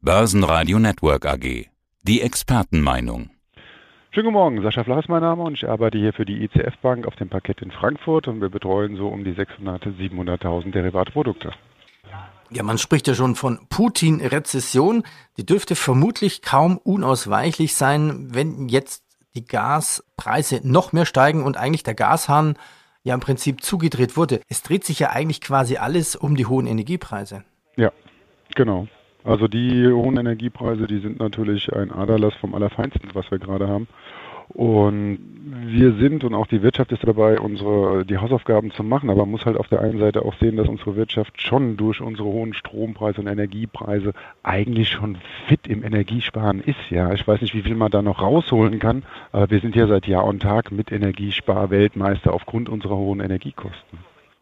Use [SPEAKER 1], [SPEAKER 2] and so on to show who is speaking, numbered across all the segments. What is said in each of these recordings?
[SPEAKER 1] Börsenradio Network AG. Die Expertenmeinung.
[SPEAKER 2] Schönen guten Morgen, Sascha Flach ist mein Name und ich arbeite hier für die ICF Bank auf dem Parkett in Frankfurt und wir betreuen so um die 600.000, 700.000 Derivatprodukte.
[SPEAKER 3] Ja, man spricht ja schon von Putin-Rezession. Die dürfte vermutlich kaum unausweichlich sein, wenn jetzt die Gaspreise noch mehr steigen und eigentlich der Gashahn ja im Prinzip zugedreht wurde. Es dreht sich ja eigentlich quasi alles um die hohen Energiepreise.
[SPEAKER 2] Ja, genau. Also die hohen Energiepreise, die sind natürlich ein Aderlass vom Allerfeinsten, was wir gerade haben. Und wir sind und auch die Wirtschaft ist dabei, unsere die Hausaufgaben zu machen, aber man muss halt auf der einen Seite auch sehen, dass unsere Wirtschaft schon durch unsere hohen Strompreise und Energiepreise eigentlich schon fit im Energiesparen ist. Ja, ich weiß nicht, wie viel man da noch rausholen kann, aber wir sind ja seit Jahr und Tag mit Energiespar-Weltmeister aufgrund unserer hohen Energiekosten.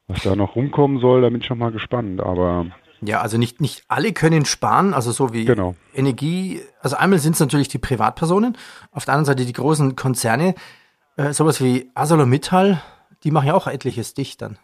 [SPEAKER 2] Was da noch rumkommen soll, da bin ich schon mal gespannt, aber
[SPEAKER 3] ja, also nicht, nicht alle können sparen, also so wie genau. Energie. Also einmal sind es natürlich die Privatpersonen, auf der anderen Seite die großen Konzerne, äh, sowas wie ArcelorMittal, die machen ja auch etliches dicht dann.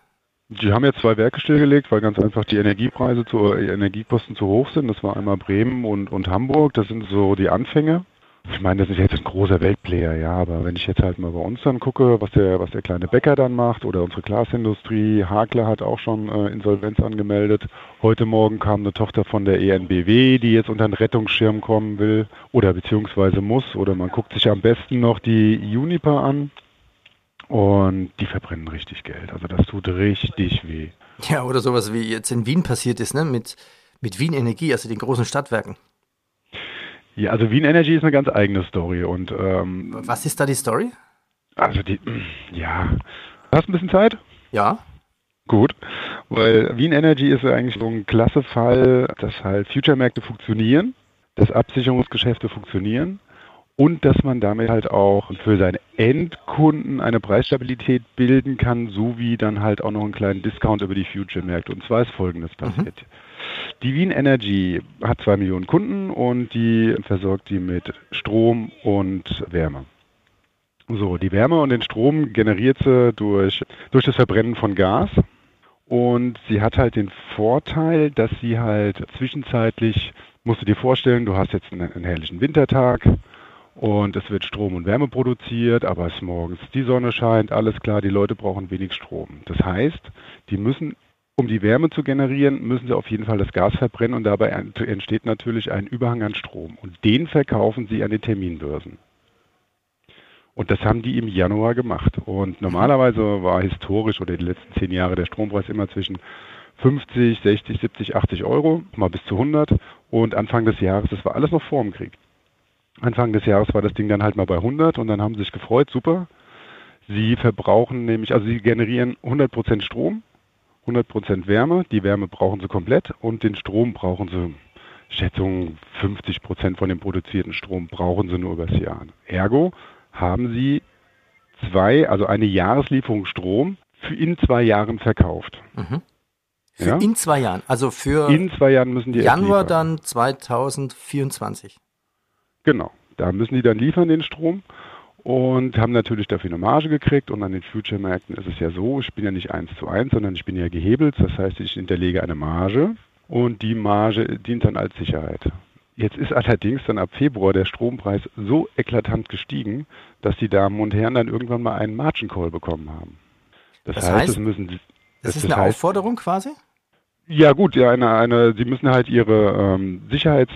[SPEAKER 2] Die haben jetzt zwei Werke stillgelegt, weil ganz einfach die Energiepreise, zu, die Energiekosten zu hoch sind. Das war einmal Bremen und, und Hamburg. Das sind so die Anfänge. Ich meine, das ist jetzt ein großer Weltplayer, ja, aber wenn ich jetzt halt mal bei uns dann gucke, was der, was der kleine Bäcker dann macht oder unsere Glasindustrie, Hakler hat auch schon äh, Insolvenz angemeldet. Heute Morgen kam eine Tochter von der ENBW, die jetzt unter den Rettungsschirm kommen will oder beziehungsweise muss oder man guckt sich am besten noch die Juniper an und die verbrennen richtig Geld. Also das tut richtig weh.
[SPEAKER 3] Ja, oder sowas wie jetzt in Wien passiert ist, ne, mit, mit Wien Energie, also den großen Stadtwerken.
[SPEAKER 2] Ja, also Wien Energy ist eine ganz eigene Story. Und ähm,
[SPEAKER 3] was ist da die Story?
[SPEAKER 2] Also die, ja, hast du ein bisschen Zeit?
[SPEAKER 3] Ja.
[SPEAKER 2] Gut, weil Wien Energy ist eigentlich so ein klasse Fall, dass halt Future-Märkte funktionieren, dass Absicherungsgeschäfte funktionieren und dass man damit halt auch für seine Endkunden eine Preisstabilität bilden kann, sowie dann halt auch noch einen kleinen Discount über die Future-Märkte. Und zwar ist Folgendes passiert. Mhm. Die Wien Energy hat zwei Millionen Kunden und die versorgt die mit Strom und Wärme. So, die Wärme und den Strom generiert sie durch, durch das Verbrennen von Gas. Und sie hat halt den Vorteil, dass sie halt zwischenzeitlich, musst du dir vorstellen, du hast jetzt einen, einen herrlichen Wintertag und es wird Strom und Wärme produziert, aber es morgens die Sonne scheint, alles klar, die Leute brauchen wenig Strom. Das heißt, die müssen um die Wärme zu generieren, müssen sie auf jeden Fall das Gas verbrennen und dabei entsteht natürlich ein Überhang an Strom. Und den verkaufen sie an den Terminbörsen. Und das haben die im Januar gemacht. Und normalerweise war historisch oder die letzten zehn Jahre der Strompreis immer zwischen 50, 60, 70, 80 Euro, mal bis zu 100. Und Anfang des Jahres, das war alles noch vor dem Krieg. Anfang des Jahres war das Ding dann halt mal bei 100 und dann haben sie sich gefreut, super. Sie verbrauchen nämlich, also sie generieren 100% Strom 100% Wärme. Die Wärme brauchen sie komplett und den Strom brauchen sie, Schätzung 50% von dem produzierten Strom brauchen sie nur übers Jahr. Ergo haben sie zwei, also eine Jahreslieferung Strom für in zwei Jahren verkauft.
[SPEAKER 3] Mhm. Für ja? in zwei Jahren, also für
[SPEAKER 2] in zwei Jahren müssen die
[SPEAKER 3] Januar dann 2024.
[SPEAKER 2] Genau, da müssen die dann liefern den Strom und haben natürlich dafür eine Marge gekriegt. Und an den Future-Märkten ist es ja so, ich bin ja nicht eins zu eins, sondern ich bin ja gehebelt. Das heißt, ich hinterlege eine Marge und die Marge dient dann als Sicherheit. Jetzt ist allerdings dann ab Februar der Strompreis so eklatant gestiegen, dass die Damen und Herren dann irgendwann mal einen Margin Call bekommen haben.
[SPEAKER 3] Das, das heißt, heißt, es müssen. Das, das ist eine heißt, Aufforderung quasi?
[SPEAKER 2] Ja gut, ja, eine, eine, sie müssen halt ihre ähm, Sicherheits,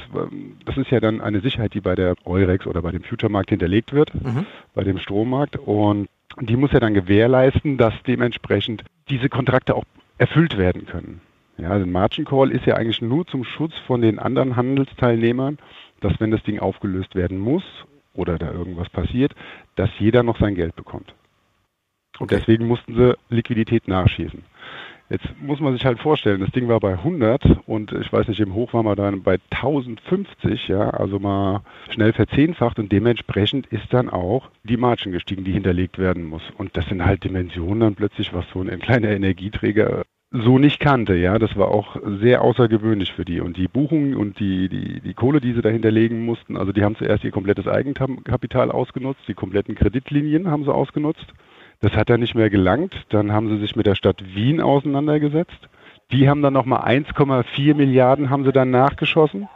[SPEAKER 2] das ist ja dann eine Sicherheit, die bei der Eurex oder bei dem Future-Markt hinterlegt wird, mhm. bei dem Strommarkt und die muss ja dann gewährleisten, dass dementsprechend diese Kontrakte auch erfüllt werden können. Ja, also ein Margin Call ist ja eigentlich nur zum Schutz von den anderen Handelsteilnehmern, dass wenn das Ding aufgelöst werden muss oder da irgendwas passiert, dass jeder noch sein Geld bekommt. Und okay. deswegen mussten sie Liquidität nachschießen. Jetzt muss man sich halt vorstellen, das Ding war bei 100 und ich weiß nicht, im Hoch waren wir dann bei 1050, ja, also mal schnell verzehnfacht und dementsprechend ist dann auch die Margin gestiegen, die hinterlegt werden muss. Und das sind halt Dimensionen dann plötzlich, was so ein kleiner Energieträger so nicht kannte, ja. Das war auch sehr außergewöhnlich für die. Und die Buchungen und die, die, die Kohle, die sie dahinter legen mussten, also die haben zuerst ihr komplettes Eigenkapital ausgenutzt, die kompletten Kreditlinien haben sie ausgenutzt das hat dann nicht mehr gelangt. Dann haben sie sich mit der Stadt Wien auseinandergesetzt. Die haben dann nochmal 1,4 Milliarden haben sie dann nachgeschossen.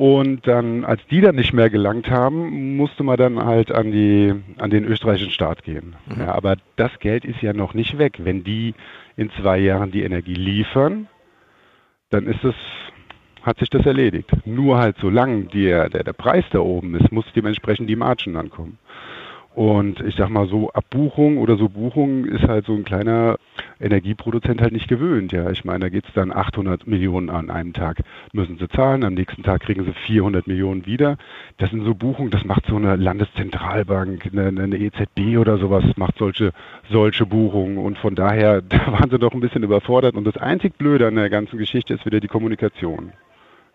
[SPEAKER 2] Und dann, als die dann nicht mehr gelangt haben, musste man dann halt an die, an den österreichischen Staat gehen. Mhm. Ja, aber das Geld ist ja noch nicht weg. Wenn die in zwei Jahren die Energie liefern, dann ist es, hat sich das erledigt. Nur halt solange der, der, der Preis da oben ist, muss dementsprechend die Margen ankommen. Und ich sag mal so, Abbuchung oder so Buchung ist halt so ein kleiner Energieproduzent halt nicht gewöhnt. Ja, ich meine, da geht's dann 800 Millionen an einem Tag müssen sie zahlen, am nächsten Tag kriegen sie 400 Millionen wieder. Das sind so Buchungen, das macht so eine Landeszentralbank, eine, eine EZB oder sowas, macht solche, solche Buchungen. Und von daher, da waren sie doch ein bisschen überfordert. Und das einzig Blöde an der ganzen Geschichte ist wieder die Kommunikation.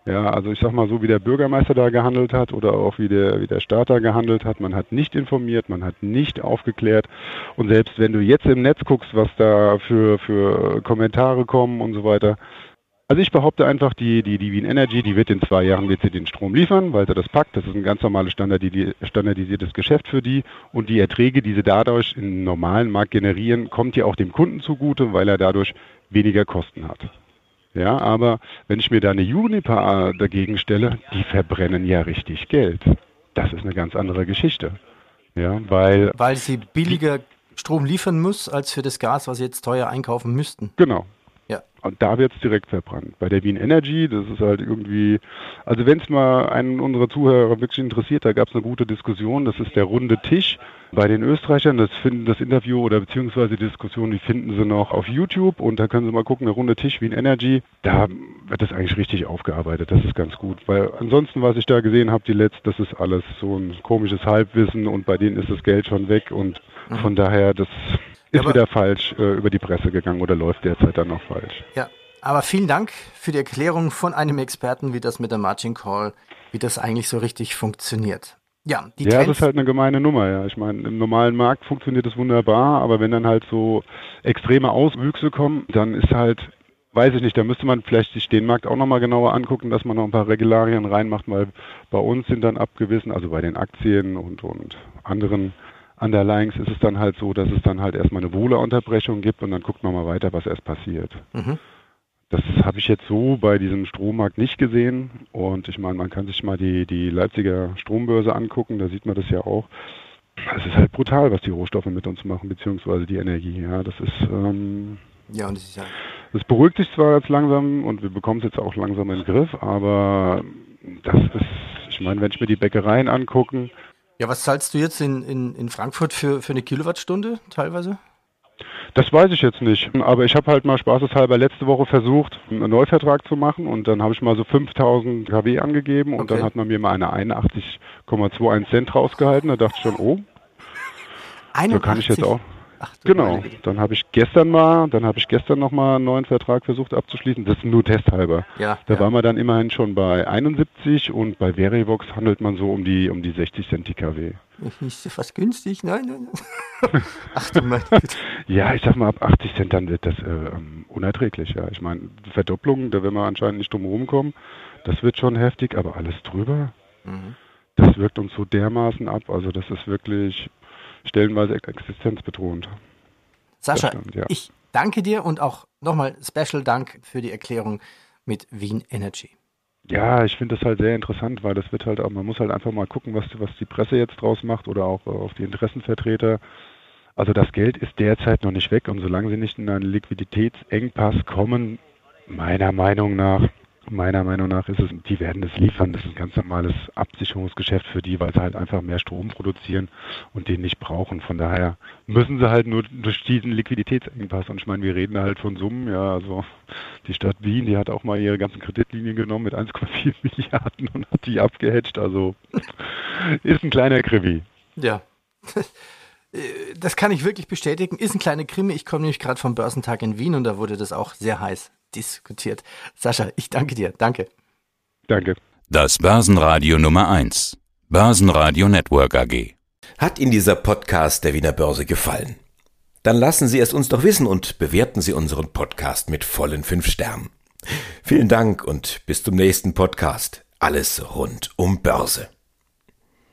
[SPEAKER 2] Ja, also ich sag mal so, wie der Bürgermeister da gehandelt hat oder auch wie der, wie der Staat gehandelt hat, man hat nicht informiert, man hat nicht aufgeklärt. Und selbst wenn du jetzt im Netz guckst, was da für, für Kommentare kommen und so weiter, also ich behaupte einfach, die, die, die Wien Energy, die wird in zwei Jahren wird sie den Strom liefern, weil sie das packt. Das ist ein ganz normales standardisiertes Geschäft für die. Und die Erträge, die sie dadurch im normalen Markt generieren, kommt ja auch dem Kunden zugute, weil er dadurch weniger Kosten hat. Ja, aber wenn ich mir da eine Juniper dagegen stelle, die verbrennen ja richtig Geld. Das ist eine ganz andere Geschichte. Ja, weil,
[SPEAKER 3] weil sie billiger Strom liefern muss, als für das Gas, was sie jetzt teuer einkaufen müssten.
[SPEAKER 2] Genau. Und da wird es direkt verbrannt. Bei der Wien Energy, das ist halt irgendwie, also wenn es mal einen unserer Zuhörer wirklich interessiert, da gab es eine gute Diskussion, das ist der runde Tisch bei den Österreichern, das finden das Interview oder beziehungsweise die Diskussion, die finden sie noch auf YouTube. Und da können sie mal gucken, der runde Tisch Wien Energy, da wird das eigentlich richtig aufgearbeitet, das ist ganz gut, weil ansonsten, was ich da gesehen habe, die letzte, das ist alles so ein komisches Halbwissen und bei denen ist das Geld schon weg. Und mhm. von daher, das ist ja, wieder falsch äh, über die Presse gegangen oder läuft derzeit dann noch falsch.
[SPEAKER 3] Ja, aber vielen Dank für die Erklärung von einem Experten, wie das mit der Margin Call, wie das eigentlich so richtig funktioniert.
[SPEAKER 2] Ja, die ja, das ist halt eine gemeine Nummer, ja. Ich meine, im normalen Markt funktioniert das wunderbar, aber wenn dann halt so extreme Auswüchse kommen, dann ist halt, weiß ich nicht, da müsste man vielleicht sich den Markt auch nochmal genauer angucken, dass man noch ein paar Regularien reinmacht, weil bei uns sind dann abgewiesen, also bei den Aktien und, und anderen Underlyings ist es dann halt so, dass es dann halt erstmal eine Wohleunterbrechung gibt und dann guckt man mal weiter, was erst passiert. Mhm. Das habe ich jetzt so bei diesem Strommarkt nicht gesehen. Und ich meine, man kann sich mal die, die Leipziger Strombörse angucken, da sieht man das ja auch. Es ist halt brutal, was die Rohstoffe mit uns machen, beziehungsweise die Energie. Ja, das ist. Ähm, ja, und das ist ja. Das beruhigt sich zwar jetzt langsam und wir bekommen es jetzt auch langsam in den Griff, aber das ist, ich meine, wenn ich mir die Bäckereien angucken,
[SPEAKER 3] ja, was zahlst du jetzt in, in, in Frankfurt für, für eine Kilowattstunde teilweise?
[SPEAKER 2] Das weiß ich jetzt nicht. Aber ich habe halt mal spaßeshalber letzte Woche versucht, einen Neuvertrag zu machen und dann habe ich mal so 5000 kW angegeben und okay. dann hat man mir mal eine 81,21 Cent rausgehalten. Da dachte ich schon, oh, 81? so kann ich jetzt auch. Ach, genau. Dann habe ich gestern mal, dann habe ich gestern noch mal einen neuen Vertrag versucht abzuschließen. Das ist nur testhalber. Ja, da ja. war man dann immerhin schon bei 71 und bei Verivox handelt man so um die um die 60 Cent die kW.
[SPEAKER 3] Ist das fast günstig? Nein, nein.
[SPEAKER 2] Ach du meine Güte. Ja, ich sag mal, ab 80 Cent dann wird das äh, ähm, unerträglich. Ja, ich meine, Verdopplung, da werden wir anscheinend nicht drum rumkommen. Das wird schon heftig, aber alles drüber, mhm. das wirkt uns so dermaßen ab. Also das ist wirklich, stellenweise existenzbedrohend.
[SPEAKER 3] Sascha, stimmt, ja. ich danke dir und auch nochmal Special Dank für die Erklärung mit Wien Energy.
[SPEAKER 2] Ja, ich finde das halt sehr interessant, weil das wird halt auch, man muss halt einfach mal gucken, was, was die Presse jetzt draus macht oder auch äh, auf die Interessenvertreter. Also das Geld ist derzeit noch nicht weg und solange sie nicht in einen Liquiditätsengpass kommen, meiner Meinung nach, Meiner Meinung nach ist es, die werden das liefern. Das ist ein ganz normales Absicherungsgeschäft für die, weil sie halt einfach mehr Strom produzieren und den nicht brauchen. Von daher müssen sie halt nur durch diesen Liquiditätsengpass. Und ich meine, wir reden halt von Summen, ja, also die Stadt Wien, die hat auch mal ihre ganzen Kreditlinien genommen mit 1,4 Milliarden und hat die abgehatcht. Also ist ein kleiner Krimi.
[SPEAKER 3] Ja. Das kann ich wirklich bestätigen. Ist ein kleiner Krimi. Ich komme nämlich gerade vom Börsentag in Wien und da wurde das auch sehr heiß diskutiert. Sascha, ich danke dir. Danke.
[SPEAKER 2] Danke.
[SPEAKER 1] Das Börsenradio Nummer 1. Börsenradio Network AG.
[SPEAKER 4] Hat Ihnen dieser Podcast der Wiener Börse gefallen? Dann lassen Sie es uns doch wissen und bewerten Sie unseren Podcast mit vollen fünf Sternen. Vielen Dank und bis zum nächsten Podcast. Alles rund um Börse.